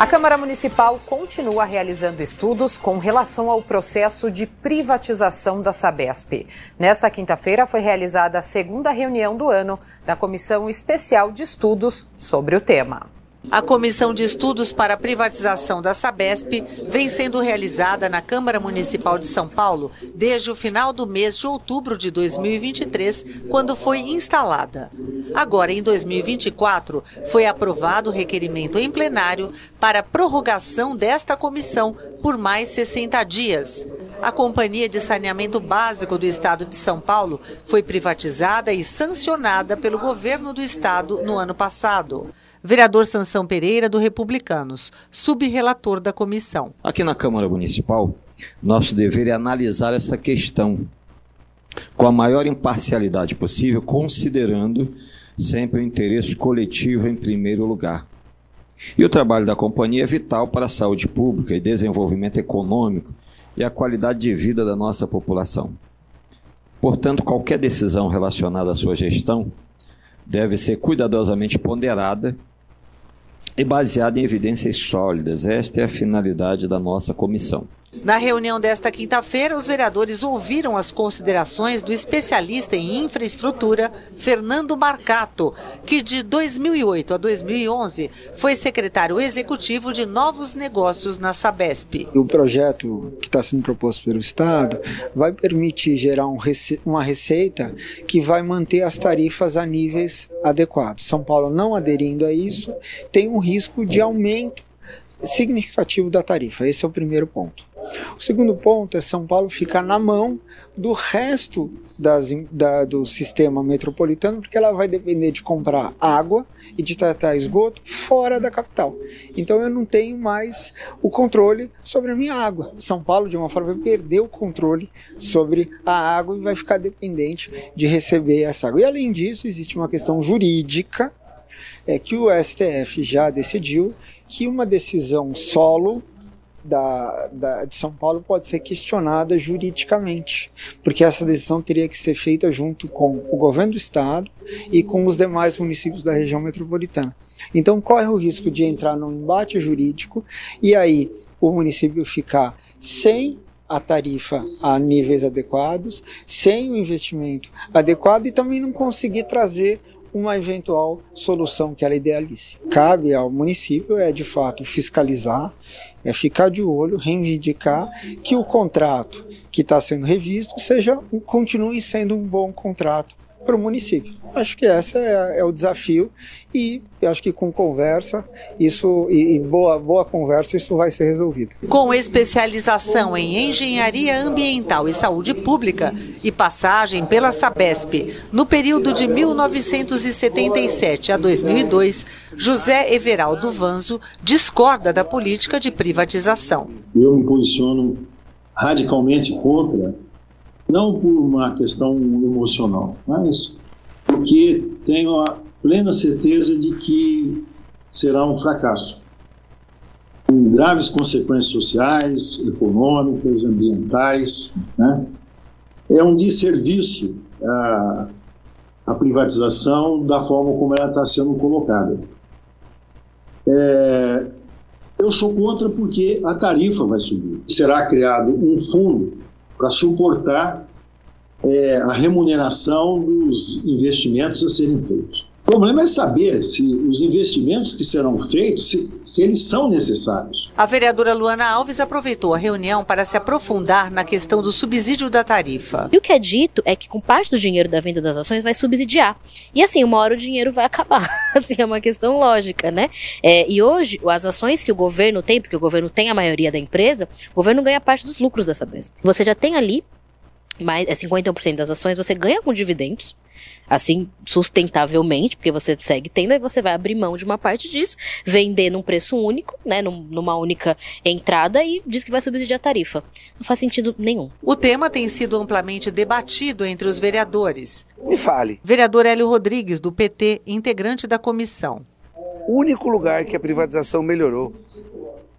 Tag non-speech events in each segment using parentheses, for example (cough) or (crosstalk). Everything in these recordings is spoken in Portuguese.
A Câmara Municipal continua realizando estudos com relação ao processo de privatização da Sabesp. Nesta quinta-feira foi realizada a segunda reunião do ano da Comissão Especial de Estudos sobre o tema. A Comissão de Estudos para a Privatização da Sabesp vem sendo realizada na Câmara Municipal de São Paulo desde o final do mês de outubro de 2023, quando foi instalada. Agora, em 2024, foi aprovado o requerimento em plenário para prorrogação desta comissão por mais 60 dias. A Companhia de Saneamento Básico do Estado de São Paulo foi privatizada e sancionada pelo governo do estado no ano passado. Vereador Sansão Pereira, do Republicanos, subrelator da comissão. Aqui na Câmara Municipal, nosso dever é analisar essa questão com a maior imparcialidade possível, considerando sempre o interesse coletivo em primeiro lugar. E o trabalho da companhia é vital para a saúde pública e desenvolvimento econômico e a qualidade de vida da nossa população. Portanto, qualquer decisão relacionada à sua gestão deve ser cuidadosamente ponderada e baseada em evidências sólidas. Esta é a finalidade da nossa comissão. Na reunião desta quinta-feira, os vereadores ouviram as considerações do especialista em infraestrutura, Fernando Marcato, que de 2008 a 2011 foi secretário executivo de novos negócios na Sabesp. O projeto que está sendo proposto pelo Estado vai permitir gerar um rece uma receita que vai manter as tarifas a níveis adequados. São Paulo não aderindo a isso tem um risco de aumento significativo da tarifa. Esse é o primeiro ponto. O segundo ponto é São Paulo ficar na mão do resto das, da, do sistema metropolitano, porque ela vai depender de comprar água e de tratar esgoto fora da capital. Então eu não tenho mais o controle sobre a minha água. São Paulo, de uma forma, vai perder o controle sobre a água e vai ficar dependente de receber essa água. E além disso, existe uma questão jurídica é que o STF já decidiu que uma decisão solo da, da, de São Paulo pode ser questionada juridicamente, porque essa decisão teria que ser feita junto com o governo do estado e com os demais municípios da região metropolitana. Então corre o risco de entrar num embate jurídico e aí o município ficar sem a tarifa a níveis adequados, sem o investimento adequado e também não conseguir trazer uma eventual solução que ela idealize. Cabe ao município é de fato fiscalizar, é ficar de olho, reivindicar que o contrato que está sendo revisto seja continue sendo um bom contrato para o município. Acho que esse é, é, o desafio e acho que com conversa isso e, e, boa, boa conversa isso vai ser resolvido. Com especialização em engenharia ambiental e saúde pública e passagem pela Sabesp no período de 1977 a 2002, José Everaldo Vanzo discorda da política de privatização. Eu me posiciono radicalmente contra não por uma questão emocional, mas porque tenho a plena certeza de que será um fracasso, com graves consequências sociais, econômicas, ambientais. Né? É um desserviço a, a privatização da forma como ela está sendo colocada. É, eu sou contra porque a tarifa vai subir. Será criado um fundo para suportar é, a remuneração dos investimentos a serem feitos. O problema é saber se os investimentos que serão feitos, se, se, eles são necessários. A vereadora Luana Alves aproveitou a reunião para se aprofundar na questão do subsídio da tarifa. E o que é dito é que com parte do dinheiro da venda das ações vai subsidiar. E assim, uma hora o dinheiro vai acabar. (laughs) assim, é uma questão lógica, né? É, e hoje, as ações que o governo tem, porque o governo tem a maioria da empresa, o governo ganha parte dos lucros dessa empresa. Você já tem ali mais é 51% das ações você ganha com dividendos, assim, sustentavelmente, porque você segue tendo, aí você vai abrir mão de uma parte disso, vender num preço único, né, numa única entrada e diz que vai subsidiar a tarifa. Não faz sentido nenhum. O tema tem sido amplamente debatido entre os vereadores. Me fale. Vereador Hélio Rodrigues, do PT, integrante da comissão. O único lugar que a privatização melhorou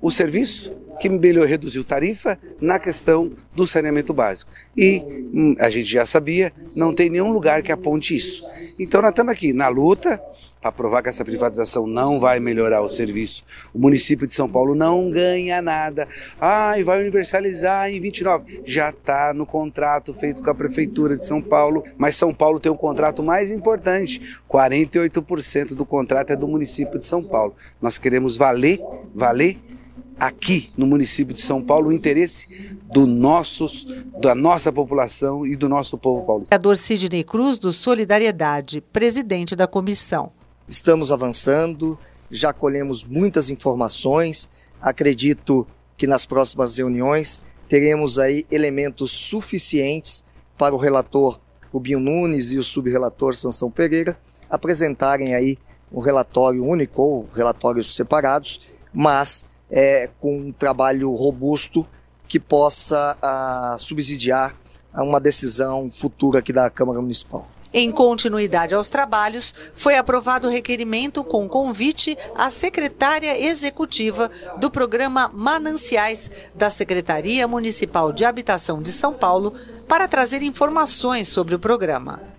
o serviço que melhor reduziu tarifa na questão do saneamento básico. E hum, a gente já sabia, não tem nenhum lugar que aponte isso. Então nós estamos aqui na luta, para provar que essa privatização não vai melhorar o serviço. O município de São Paulo não ganha nada. Ah, e vai universalizar em 29. Já está no contrato feito com a prefeitura de São Paulo, mas São Paulo tem um contrato mais importante. 48% do contrato é do município de São Paulo. Nós queremos valer, valer aqui no município de São Paulo o interesse do nossos, da nossa população e do nosso povo paulista. Vereador Sidney Cruz, do Solidariedade, presidente da comissão. Estamos avançando, já colhemos muitas informações. Acredito que nas próximas reuniões teremos aí elementos suficientes para o relator Rubinho Nunes e o subrelator Sansão Pereira apresentarem aí um relatório único ou relatórios separados, mas é, com um trabalho robusto que possa a, ah, subsidiar a uma decisão futura aqui da Câmara Municipal. Em continuidade aos trabalhos, foi aprovado o requerimento com convite à secretária executiva do programa Mananciais da Secretaria Municipal de Habitação de São Paulo para trazer informações sobre o programa.